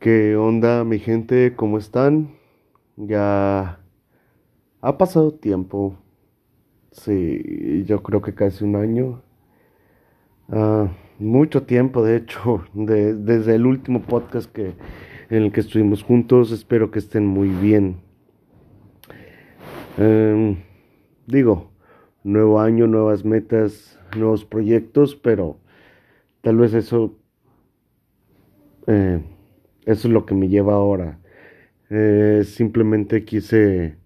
¿Qué onda mi gente? ¿Cómo están? Ya ha pasado tiempo. Sí, yo creo que casi un año. Ah, mucho tiempo, de hecho, de- desde el último podcast que, en el que estuvimos juntos. Espero que estén muy bien. Em, digo, nuevo año, nuevas metas, nuevos proyectos, pero tal vez eso, eh, eso es lo que me lleva ahora. Eh, simplemente quise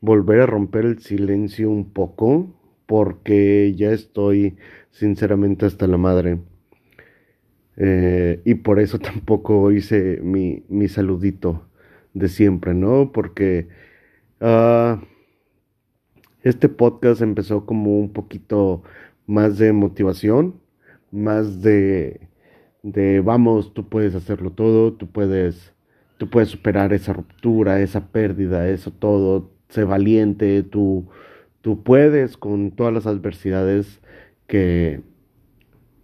volver a romper el silencio un poco porque ya estoy sinceramente hasta la madre. Eh, y por eso tampoco hice mi, mi saludito de siempre, ¿no? Porque ah, este podcast empezó como un poquito más de motivación, más de, de vamos, tú puedes hacerlo todo, tú puedes, tú puedes superar esa ruptura, esa pérdida, eso todo, sé valiente, tú, tú puedes con todas las adversidades que,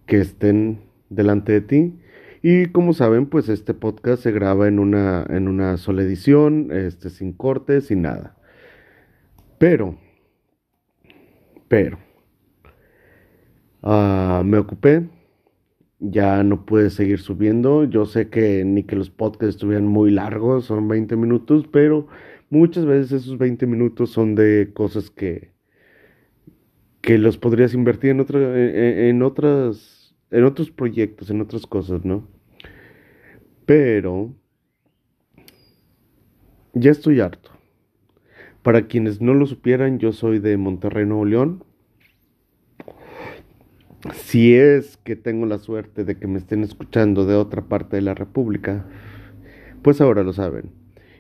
que estén delante de ti. Y como saben, pues este podcast se graba en una, en una sola edición, este, sin cortes, sin nada. Pero, pero, ah, me ocupé, ya no pude seguir subiendo. Yo sé que ni que los podcasts estuvieran muy largos, son 20 minutos, pero muchas veces esos 20 minutos son de cosas que, que los podrías invertir en otra, en, en otras, en otros proyectos, en otras cosas, ¿no? Pero ya estoy harto. Para quienes no lo supieran, yo soy de Monterrey, Nuevo León. Si es que tengo la suerte de que me estén escuchando de otra parte de la República, pues ahora lo saben.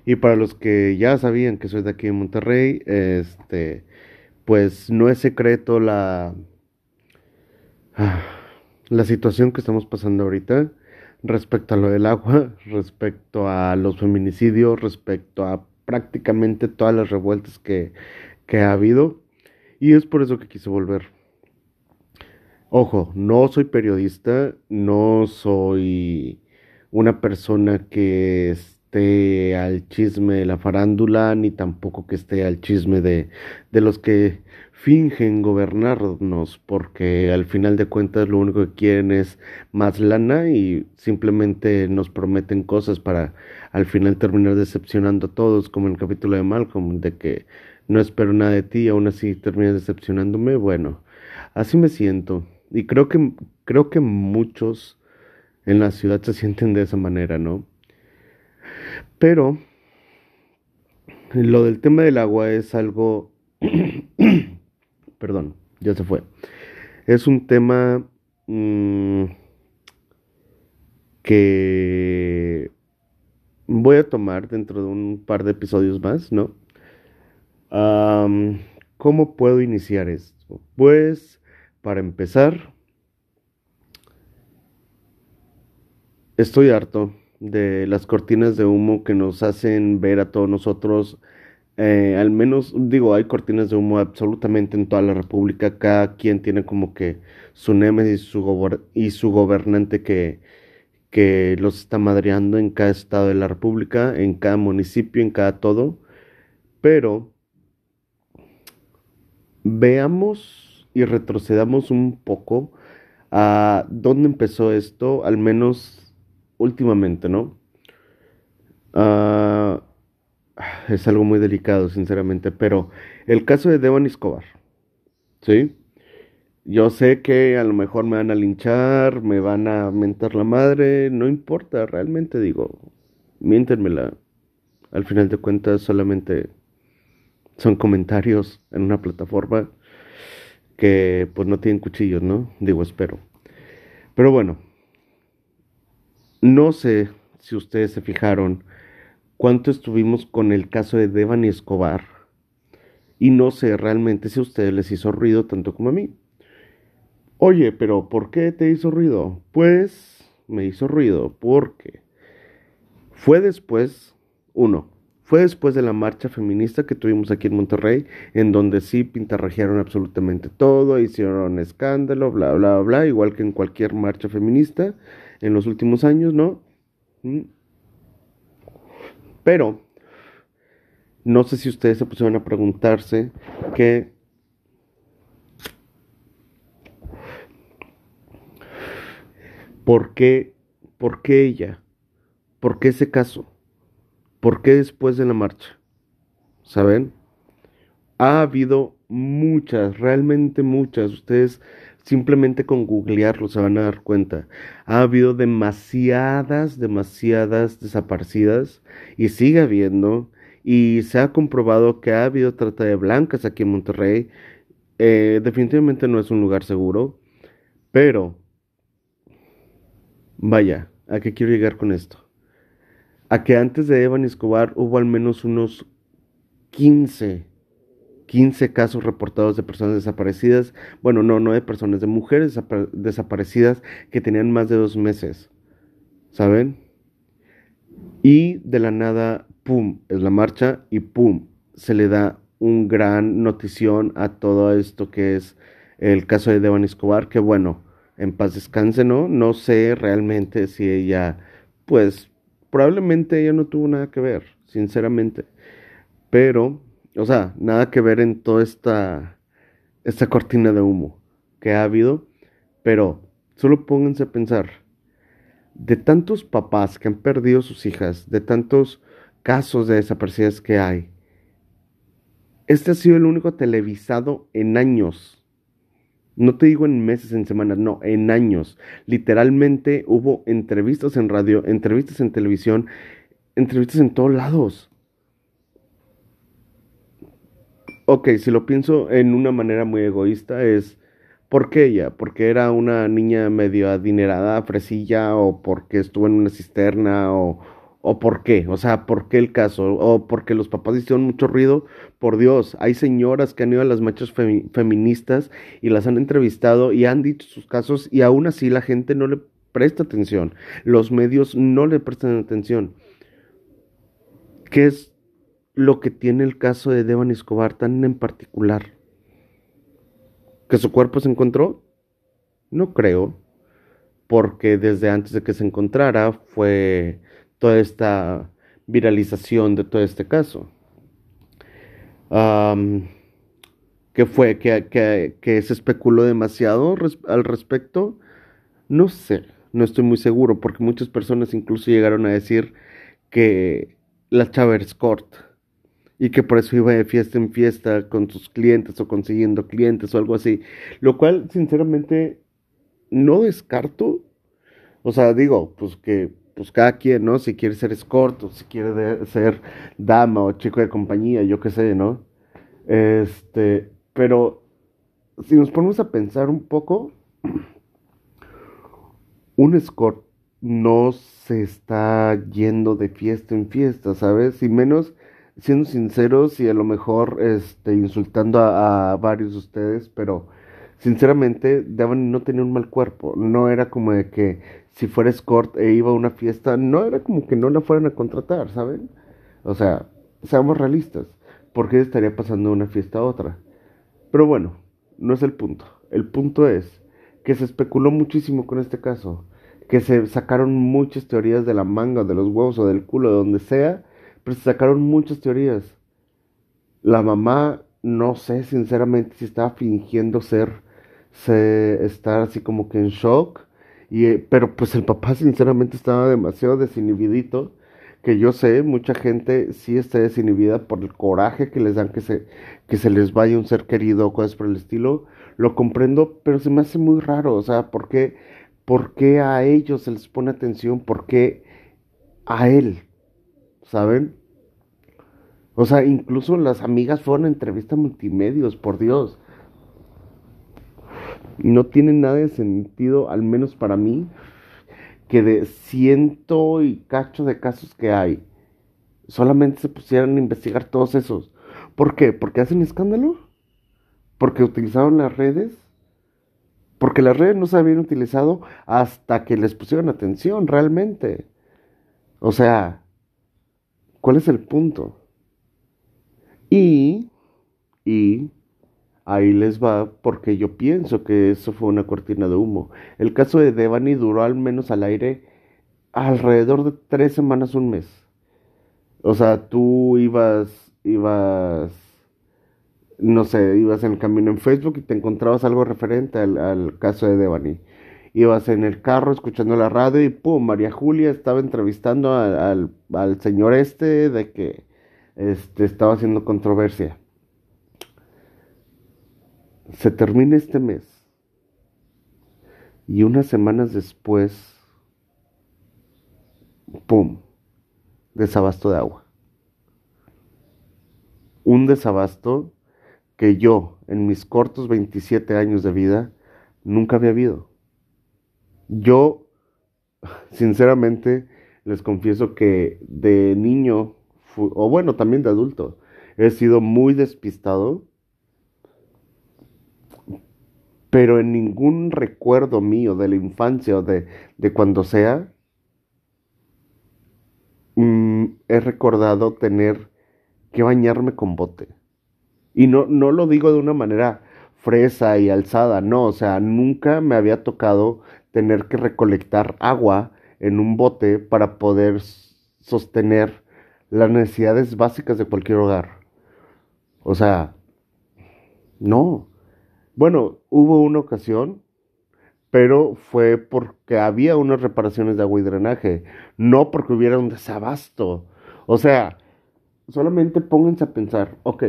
Y para los que ya sabían que soy de aquí en Monterrey, este, pues no es secreto la, ah, la situación que estamos pasando ahorita respecto a lo del agua, respecto a los feminicidios, respecto a prácticamente todas las revueltas que, que ha habido. Y es por eso que quise volver. Ojo, no soy periodista, no soy una persona que esté al chisme de la farándula, ni tampoco que esté al chisme de, de los que fingen gobernarnos, porque al final de cuentas lo único que quieren es más lana y simplemente nos prometen cosas para al final terminar decepcionando a todos, como en el capítulo de Malcolm, de que no espero nada de ti y aún así terminas decepcionándome. Bueno, así me siento. Y creo que, creo que muchos en la ciudad se sienten de esa manera, ¿no? Pero lo del tema del agua es algo, perdón, ya se fue. Es un tema mm, que voy a tomar dentro de un par de episodios más, ¿no? ¿cómo puedo iniciar esto? Pues, para empezar, estoy harto de las cortinas de humo que nos hacen ver a todos nosotros, eh, al menos, digo, hay cortinas de humo absolutamente en toda la República, cada quien tiene como que su némesis y su, gobernante que, que los está madreando en cada estado de la República, en cada municipio, en cada todo, pero veamos y retrocedamos un poco a dónde empezó esto, al menos últimamente, ¿no? Ah, es algo muy delicado, sinceramente, pero el caso de Devon Escobar, ¿sí? Yo sé que a lo mejor me van a linchar, me van a mentar la madre, no importa, realmente digo, miéntenmela. Al final de cuentas, solamente son comentarios en una plataforma que pues no tienen cuchillos, ¿no? Digo, espero. Pero bueno, no sé si ustedes se fijaron cuánto estuvimos con el caso de Devani Escobar y no sé realmente si a ustedes les hizo ruido tanto como a mí. Oye, pero ¿por qué te hizo ruido? Pues me hizo ruido porque fue después, uno, fue después de la marcha feminista que tuvimos aquí en Monterrey, en donde sí pintarrajearon absolutamente todo, hicieron escándalo, bla, bla, bla, igual que en cualquier marcha feminista en los últimos años, ¿no? Mm. Pero no sé si ustedes se pusieron a preguntarse que ¿por qué, por qué ella? ¿Por qué ese caso? ¿Por qué después de la marcha? ¿Saben? Ha habido muchas, realmente muchas. Ustedes simplemente con googlearlo se van a dar cuenta. Ha habido demasiadas, demasiadas desaparecidas y sigue habiendo. Y se ha comprobado que ha habido trata de blancas aquí en Monterrey. Eh, definitivamente no es un lugar seguro. Pero, vaya, ¿a qué quiero llegar con esto? A que antes de Evan Escobar hubo al menos unos 15 15 casos reportados de personas desaparecidas. Bueno, no, no de personas, de mujeres desaparecidas que tenían más de dos meses. ¿Saben? Y de la nada, ¡pum! Es la marcha y ¡pum! Se le da un gran notición a todo esto que es el caso de Devan Escobar, que bueno, en paz descanse, ¿no? No sé realmente si ella, pues, probablemente ella no tuvo nada que ver, sinceramente. Pero o sea, nada que ver en toda esta, esta cortina de humo que ha habido, pero solo pónganse a pensar, de tantos papás que han perdido sus hijas, de tantos casos de desaparecidas que hay, este ha sido el único televisado en años. No te digo en meses, en semanas, no, en años. Literalmente hubo entrevistas en radio, entrevistas en televisión, entrevistas en todos lados. ok, si lo pienso en una manera muy egoísta, es ¿por qué ella? ¿Porque era una niña medio adinerada, fresilla, o porque estuvo en una cisterna, o, o por qué? O sea, ¿por qué el caso? ¿O porque los papás hicieron mucho ruido? Por Dios, hay señoras que han ido a las marchas feministas y las han entrevistado y han dicho sus casos y aún así la gente no le presta atención. Los medios no le prestan atención. ¿Qué es lo que tiene el caso de Devan Escobar tan en particular? ¿Que su cuerpo se encontró? No creo, porque desde antes de que se encontrara fue toda esta viralización de todo este caso. ¿Qué fue? ¿Que, que, se especuló demasiado al respecto? No sé, no estoy muy seguro, porque muchas personas incluso llegaron a decir que la chava Court y que por eso iba de fiesta en fiesta con sus clientes o consiguiendo clientes o algo así. Lo cual, sinceramente, no descarto. O sea, digo, pues que pues cada quien, ¿no? Si quiere ser escort o si quiere ser dama o chico de compañía, yo qué sé, ¿no? Este, pero si nos ponemos a pensar un poco, un escort no se está yendo de fiesta en fiesta, ¿sabes? Y menos siendo sinceros y a lo mejor este, insultando a, varios de ustedes, pero sinceramente Devon no tenía un mal cuerpo. No era como de que si fuera escort e iba a una fiesta, no era como que no la fueran a contratar, ¿saben? O sea, seamos realistas. ¿Por qué estaría pasando de una fiesta a otra? Pero bueno, no es el punto. El punto es que se especuló muchísimo con este caso. Que se sacaron muchas teorías de la manga, de los huevos o del culo, de donde sea pero se sacaron muchas teorías. La mamá, no sé sinceramente si estaba fingiendo ser, se, estar así como que en shock, y, eh, pero pues el papá sinceramente estaba demasiado desinhibidito, que yo sé, mucha gente sí está desinhibida por el coraje que les dan que se, que se les vaya un ser querido o cosas por el estilo, lo comprendo, pero se me hace muy raro, o sea, ¿por qué, por qué a ellos se les pone atención? ¿Por qué a él? ¿saben? O sea, incluso las amigas fueron a entrevista multimedios, por Dios. No tiene nada de sentido, al menos para mí, que de ciento y cacho de casos que hay, solamente se pusieran a investigar todos esos. ¿Por qué? ¿Porque hacen escándalo? ¿Porque utilizaron las redes? Porque las redes no se habían utilizado hasta que les pusieron atención realmente. O sea, ¿Cuál es el punto? Y, y ahí les va porque yo pienso que eso fue una cortina de humo. El caso de Devani duró al menos al aire alrededor de tres semanas, un mes. O sea, tú ibas, ibas, no sé, ibas en el camino en Facebook y te encontrabas algo referente al, caso de Devani. Ibas en el carro escuchando la radio y pum, María Julia estaba entrevistando al, al señor este de que este, estaba haciendo controversia. Se termina este mes y unas semanas después, ¡pum!, desabasto de agua. Un desabasto que yo, en mis cortos 27 años de vida, nunca había habido. Yo, sinceramente, les confieso que de niño, o bueno, también de adulto, he sido muy despistado pero en ningún recuerdo mío de la infancia o de, cuando sea, mm, he recordado tener que bañarme con bote. Y no, no lo digo de una manera fresa y alzada, no, o sea, nunca me había tocado tener que recolectar agua en un bote para poder sostener las necesidades básicas de cualquier hogar. O sea, no. Bueno, hubo una ocasión, pero fue porque había unas reparaciones de agua y drenaje, no porque hubiera un desabasto. O sea, solamente pónganse a pensar, ok,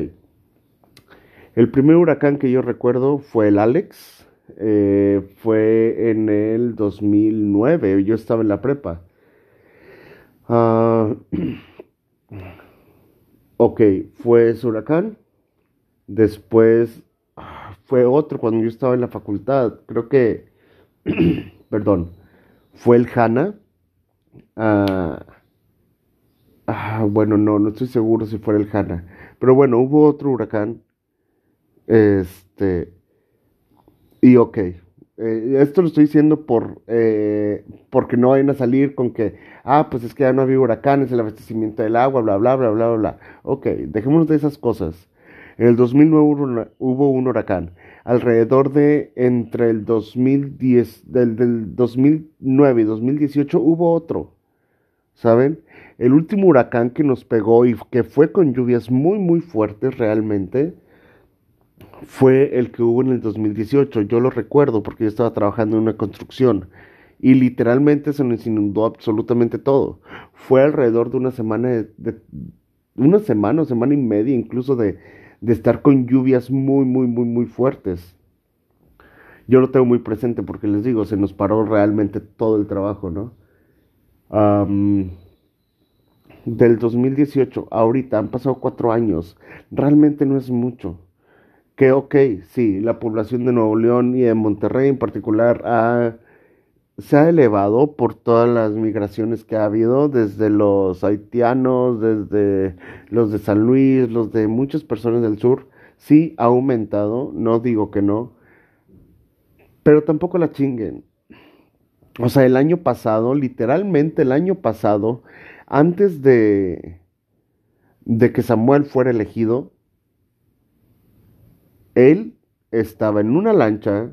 el primer huracán que yo recuerdo fue el Alex, eh, fue en el 2009, yo estaba en la prepa. Ah, ok, fue ese huracán. Después fue otro cuando yo estaba en la facultad. Creo que, perdón, fue el Hanna. Ah, ah, bueno, no, no estoy seguro si fue el Hanna. Pero bueno, hubo otro huracán. Este. Y ok. Eh, esto lo estoy diciendo por eh, porque no vayan a salir con que, ah, pues es que ya no había huracanes, el abastecimiento del agua, bla, bla, bla, bla, bla, bla. Ok, dejémonos de esas cosas. En el 2009 hubo un huracán. Alrededor de entre el 2010, del, del 2009 y 2018 hubo otro. ¿Saben? El último huracán que nos pegó y que fue con lluvias muy, muy fuertes realmente fue el que hubo en el 2018. Yo lo recuerdo porque yo estaba trabajando en una construcción y literalmente se nos inundó absolutamente todo. Fue alrededor de una semana, de, una semana o semana y media incluso de, de estar con lluvias muy, muy, muy, muy fuertes. Yo lo tengo muy presente porque les digo, se nos paró realmente todo el trabajo, ¿no? del 2018 ahorita han pasado cuatro años, realmente no es mucho. Que ok, sí, la población de Nuevo León y de Monterrey en particular ha se ha elevado por todas las migraciones que ha habido, desde los haitianos, desde los de San Luis, los de muchas personas del sur, sí ha aumentado, no digo que no, pero tampoco la chinguen. O sea, el año pasado, literalmente el año pasado, antes de, de que Samuel fuera elegido, él estaba en una lancha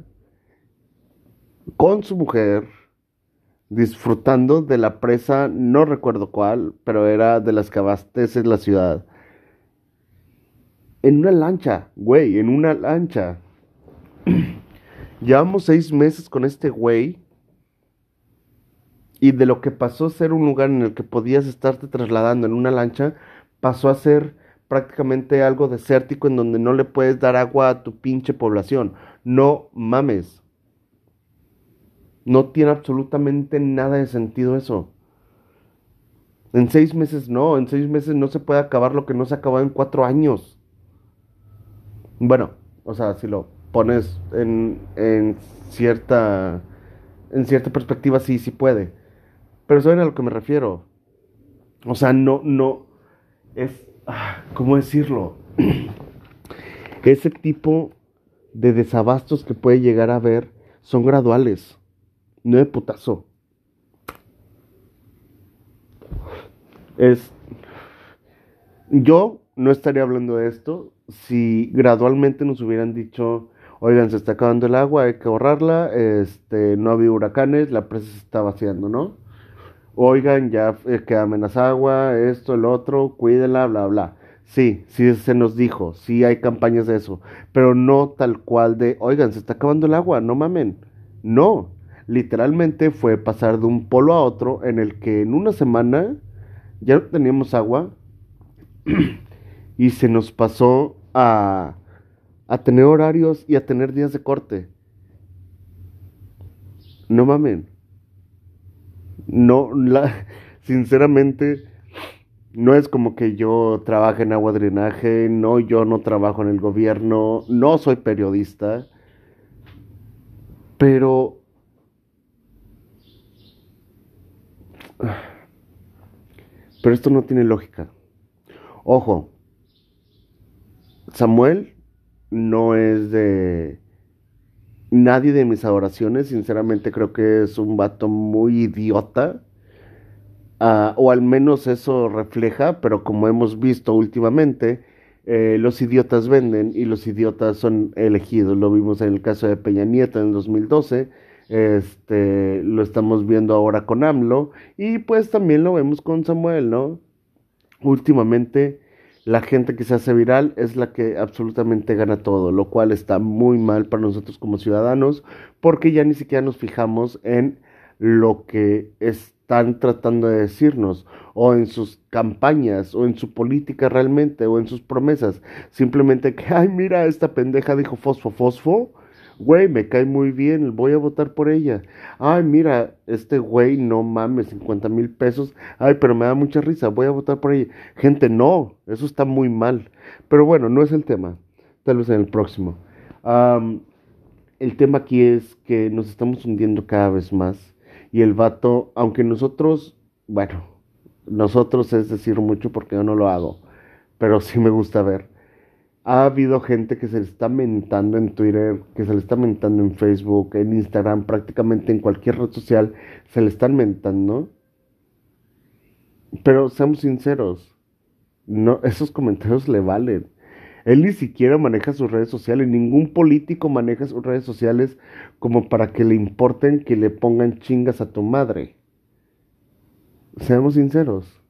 con su mujer, disfrutando de la presa, no recuerdo cuál, pero era de las que abastece la ciudad. En una lancha, güey, en una lancha. Llevamos seis meses con este güey. Y de lo que pasó a ser un lugar en el que podías estarte trasladando en una lancha, pasó a ser prácticamente algo desértico en donde no le puedes dar agua a tu pinche población. No mames. No tiene absolutamente nada de sentido eso. En seis meses no, en seis meses no se puede acabar lo que no se acabó en cuatro años. Bueno, o sea, si lo pones en, en cierta en cierta perspectiva sí, sí puede. Pero saben a lo que me refiero. O sea, no, no, es, ah, ¿cómo decirlo? Ese tipo de desabastos que puede llegar a haber son graduales no de putazo. Es. Yo no estaría hablando de esto si gradualmente nos hubieran dicho, oigan, se está acabando el agua, hay que ahorrarla, este, no había huracanes, la presa se está vaciando, ¿no? Oigan, ya eh, queda agua, esto, el otro, cuídela, bla, bla. Sí, sí se nos dijo, sí hay campañas de eso, pero no tal cual de, oigan, se está acabando el agua, no mamen. No, literalmente fue pasar de un polo a otro en el que en una semana ya no teníamos agua y se nos pasó a, a tener horarios y a tener días de corte. No mamen. No, la, sinceramente, no es como que yo trabaje en agua drenaje, no, yo no trabajo en el gobierno, no soy periodista, pero... Pero esto no tiene lógica. Ojo, Samuel no es de nadie de mis adoraciones, sinceramente creo que es un vato muy idiota. Uh, o al menos eso refleja, pero como hemos visto últimamente, eh, los idiotas venden y los idiotas son elegidos. Lo vimos en el caso de Peña Nieto en el 2012, este, lo estamos viendo ahora con AMLO y pues también lo vemos con Samuel, ¿no? Últimamente la gente que se hace viral es la que absolutamente gana todo, lo cual está muy mal para nosotros como ciudadanos, porque ya ni siquiera nos fijamos en lo que están tratando de decirnos, o en sus campañas, o en su política realmente, o en sus promesas. Simplemente que, ay, mira, esta pendeja dijo fosfo, fosfo, güey, me cae muy bien, voy a votar por ella. Ay, mira, este güey, no mames, 50 mil pesos. Ay, pero me da mucha risa, voy a votar por ella. Gente, no, eso está muy mal. Pero bueno, no es el tema, tal vez en el próximo. el tema aquí es que nos estamos hundiendo cada vez más. Y el vato, aunque nosotros, bueno, nosotros es decir mucho porque yo no lo hago, pero sí me gusta ver ha habido gente que se le está mentando en Twitter, que se le está mentando en Facebook, en Instagram, prácticamente en cualquier red social, se le están mentando. Pero seamos sinceros, no, esos comentarios le valen. Él ni siquiera maneja sus redes sociales, ningún político maneja sus redes sociales como para que le importen que le pongan chingas a tu madre. Seamos sinceros.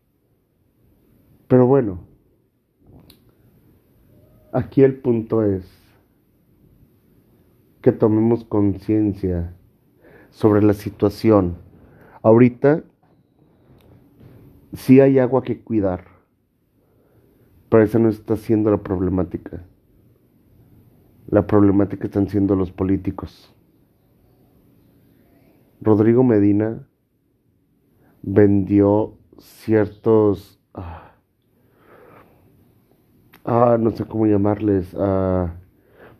Pero bueno, Aquí el punto es que tomemos conciencia sobre la situación. Ahorita sí hay agua que cuidar, pero esa no está siendo la problemática. La problemática están siendo los políticos. Rodrigo Medina vendió ciertos... Ah, ah, no sé cómo llamarles, ah,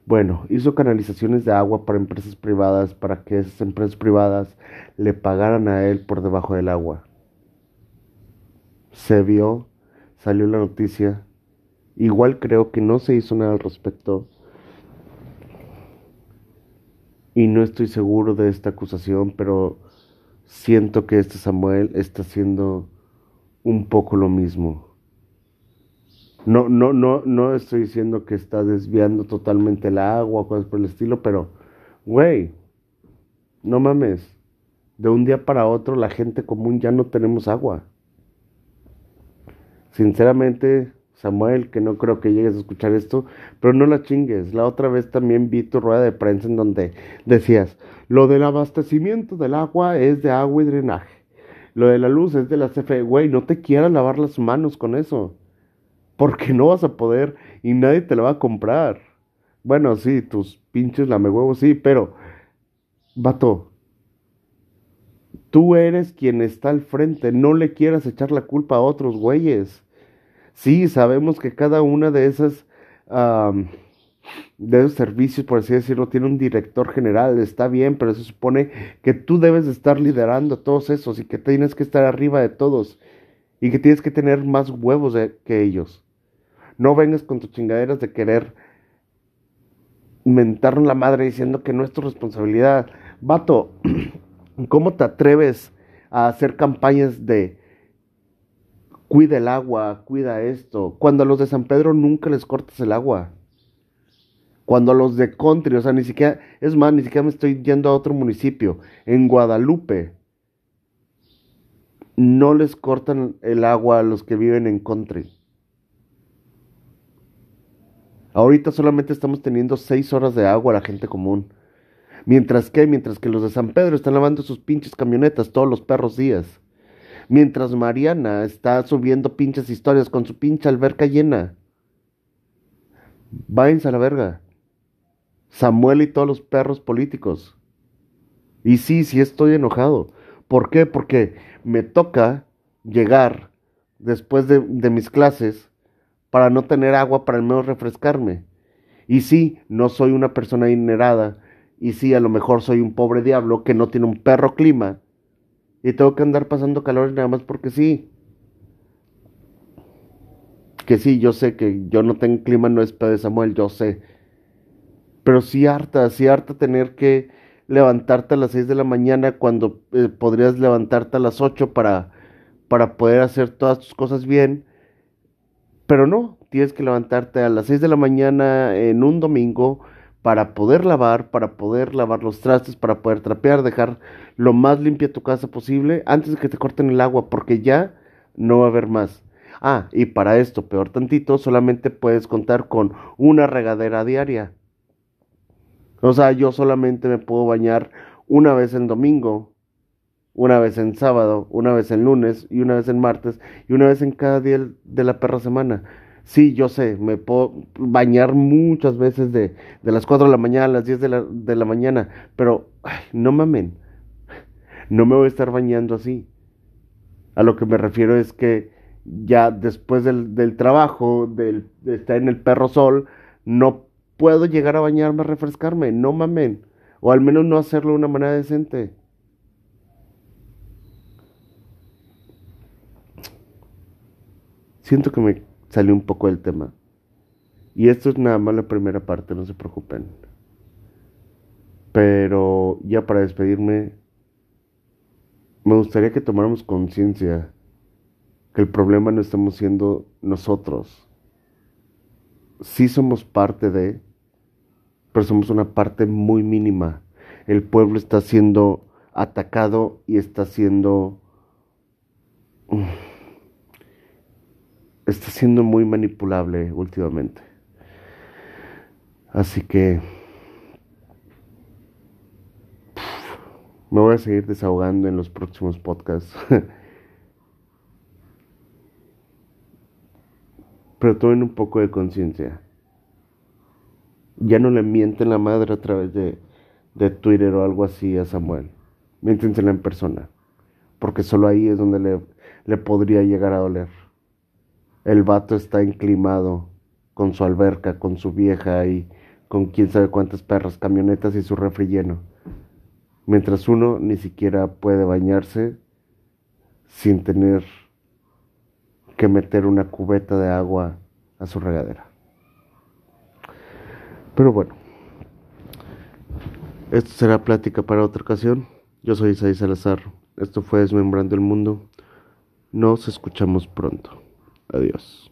bueno, hizo canalizaciones de agua para empresas privadas para que esas empresas privadas le pagaran a él por debajo del agua. Se vio, salió la noticia. Igual creo que no se hizo nada al respecto. Y no estoy seguro de esta acusación, pero siento que este Samuel está haciendo un poco lo mismo. No, no, no, no estoy diciendo que está desviando totalmente el agua cosas por el estilo, pero, güey, no mames. De un día para otro la gente común ya no tenemos agua. Sinceramente, Samuel, que no creo que llegues a escuchar esto, pero no la chingues. La otra vez también vi tu rueda de prensa en donde decías, lo del abastecimiento del agua es de agua y drenaje. Lo de la luz es de la CFE. Güey, no te quieras lavar las manos con eso porque no vas a poder y nadie te la va a comprar. Bueno, sí, tus pinches huevos, sí, pero, vato, tú eres quien está al frente, no le quieras echar la culpa a otros güeyes. Sí, sabemos que cada una de esas, de esos servicios, por así decirlo, tiene un director general, está bien, pero se supone que tú debes de estar liderando todos esos y que tienes que estar arriba de todos y que tienes que tener más huevos que ellos. No vengas con tus chingaderas de querer mentarnos la madre diciendo que no es tu responsabilidad. Vato, ¿cómo te atreves a hacer campañas de cuida el agua, cuida esto? Cuando a los de San Pedro nunca les cortas el agua. Cuando a los de Country, o sea, ni siquiera, es más, ni siquiera me estoy yendo a otro municipio, en Guadalupe, no les cortan el agua a los que viven en country. Ahorita solamente estamos teniendo seis horas de agua a la gente común. Mientras que, mientras que los de San Pedro están lavando sus pinches camionetas todos los perros días. Mientras Mariana está subiendo pinches historias con su pinche alberca llena. Váyanse a la verga. Samuel y todos los perros políticos. Y sí, sí estoy enojado. ¿Por qué? Porque me toca llegar después de, de mis clases para no tener agua para al menos refrescarme. Y sí, no soy una persona inerada y sí, a lo mejor soy un pobre diablo que no tiene un perro clima. Y tengo que andar pasando calor nada más porque sí. Que sí, yo sé que yo no tengo clima, no es de Samuel, yo sé. Pero sí harta, sí harta tener que levantarte a las 6 de la mañana cuando eh, podrías levantarte a las 8 para, para poder hacer todas tus cosas bien. Pero no, tienes que levantarte a las 6 de la mañana en un domingo para poder lavar, para poder lavar los trastes, para poder trapear, dejar lo más limpia tu casa posible antes de que te corten el agua, porque ya no va a haber más. Ah, y para esto, peor tantito, solamente puedes contar con una regadera diaria. O sea, yo solamente me puedo bañar una vez en domingo, una vez en sábado, una vez en lunes y una vez en martes y una vez en cada día de la perra semana. Sí, yo sé, me puedo bañar muchas veces de, de las 4 de la mañana a las 10 de la, de la mañana, pero no mamen, no me voy a estar bañando así. A lo que me refiero es que ya después del, del trabajo, del, de estar en el perro sol, no puedo llegar a bañarme a refrescarme, no mamen, o al menos no hacerlo de una manera decente. Siento que me salió un poco del tema. Y esto es nada más la primera parte, no se preocupen. Pero ya para despedirme, me gustaría que tomáramos conciencia que el problema no estamos siendo nosotros. Sí somos parte de, pero somos una parte muy mínima. El pueblo está siendo atacado y está siendo está siendo muy manipulable últimamente. Así que me voy a seguir desahogando en los próximos podcasts. Pero tomen un poco de conciencia. Ya no le mienten la madre a través de, de Twitter o algo así a Samuel. Miéntensela en persona. Porque solo ahí es donde le, le podría llegar a doler. El vato está enclimado con su alberca, con su vieja y con quién sabe cuántas perras, camionetas y su refri lleno. Mientras uno ni siquiera puede bañarse sin tener que meter una cubeta de agua a su regadera. Pero bueno, esto será plática para otra ocasión. Yo soy Isaí Salazar. Esto fue Desmembrando el Mundo. Nos escuchamos pronto. Adiós.